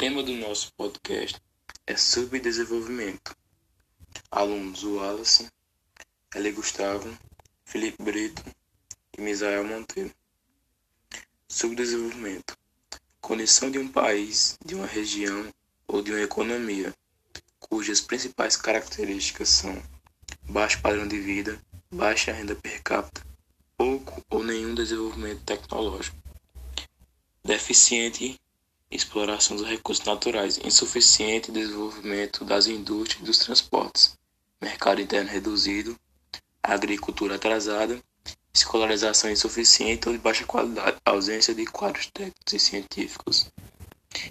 tema do nosso podcast é subdesenvolvimento. Alunos Wallace, Eli Gustavo, Felipe Brito e Misael Monteiro. Subdesenvolvimento. Condição de um país, de uma região ou de uma economia, cujas principais características são baixo padrão de vida, baixa renda per capita, pouco ou nenhum desenvolvimento tecnológico, deficiente exploração dos recursos naturais, insuficiente desenvolvimento das indústrias e dos transportes, mercado interno reduzido, agricultura atrasada, escolarização insuficiente ou de baixa qualidade, ausência de quadros técnicos e científicos,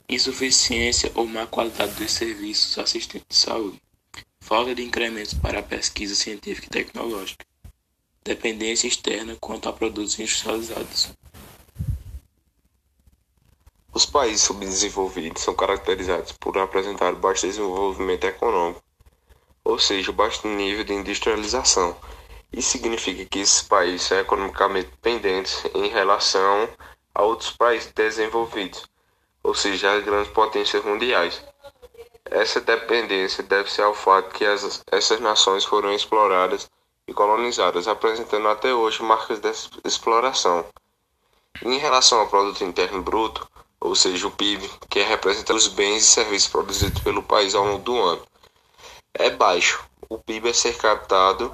insuficiência ou má qualidade dos serviços assistentes de saúde, falta de incrementos para a pesquisa científica e tecnológica, dependência externa quanto a produtos industrializados. Os países subdesenvolvidos são caracterizados por apresentar baixo desenvolvimento econômico, ou seja, baixo nível de industrialização. Isso significa que esses países são economicamente dependentes em relação a outros países desenvolvidos, ou seja, as grandes potências mundiais. Essa dependência deve-se ao fato que as, essas nações foram exploradas e colonizadas, apresentando até hoje marcas dessa exploração. Em relação ao produto interno bruto, ou seja, o PIB, que é representa os bens e serviços produzidos pelo país ao longo do ano. É baixo. O PIB é ser captado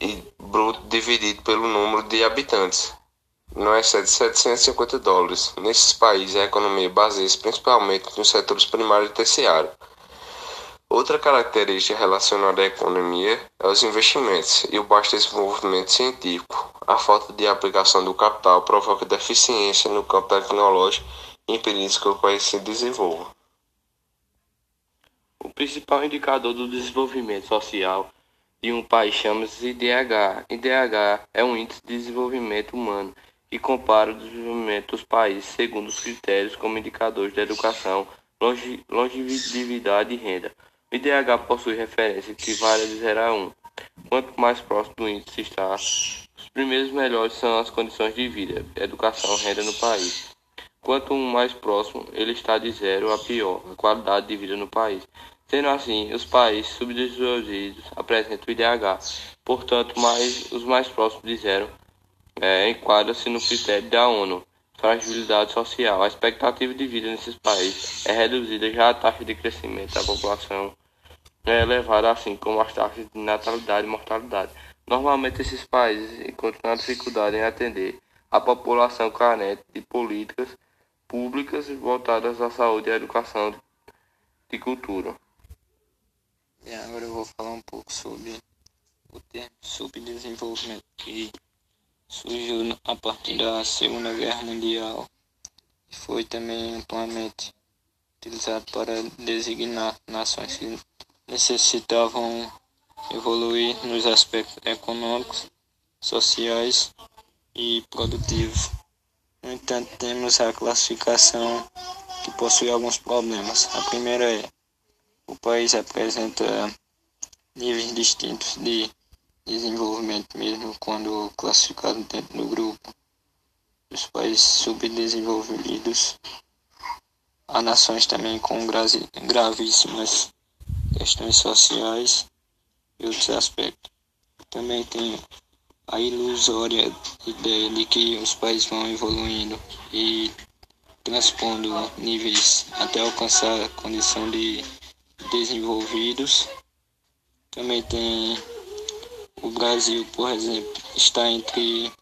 e bruto dividido pelo número de habitantes. Não excede 750 dólares. Nesses países, a economia baseia-se principalmente nos setores primário e terciário. Outra característica relacionada à economia é os investimentos e o baixo desenvolvimento científico. A falta de aplicação do capital provoca deficiência no campo tecnológico impedindo que o país se desenvolva. O principal indicador do desenvolvimento social de um país chama-se IDH. IDH é um índice de desenvolvimento humano que compara o desenvolvimento dos países segundo os critérios como indicadores de educação, longevidade e renda. O IDH possui referência que varia de 0 a 1. Quanto mais próximo do índice está, os primeiros melhores são as condições de vida, educação renda no país. Quanto mais próximo ele está de zero, a pior a qualidade de vida no país. Sendo assim, os países subdesenvolvidos apresentam o IDH, portanto, mais, os mais próximos de zero é, enquadram-se no critério da ONU, fragilidade social. A expectativa de vida nesses países é reduzida, já a taxa de crescimento da população é elevada, assim como as taxas de natalidade e mortalidade. Normalmente, esses países encontram dificuldade em atender a população carente de políticas públicas voltadas à saúde, à educação e cultura. E agora eu vou falar um pouco sobre o termo subdesenvolvimento que surgiu a partir da Segunda Guerra Mundial e foi também amplamente utilizado para designar nações que necessitavam evoluir nos aspectos econômicos, sociais e produtivos. No entanto, temos a classificação que possui alguns problemas. A primeira é: o país apresenta níveis distintos de desenvolvimento, mesmo quando classificado dentro do grupo. Os países subdesenvolvidos, há nações também com gravíssimas questões sociais e outros aspectos. Também tem a ilusória ideia de que os países vão evoluindo e transpondo níveis até alcançar a condição de desenvolvidos. Também tem o Brasil, por exemplo, está entre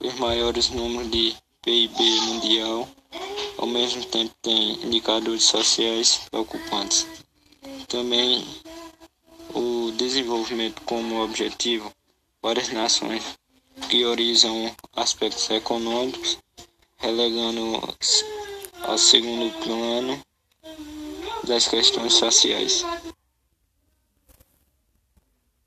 os maiores números de PIB mundial, ao mesmo tempo tem indicadores sociais preocupantes. Também o desenvolvimento como objetivo, várias nações priorizam aspectos econômicos, relegando ao segundo plano das questões sociais.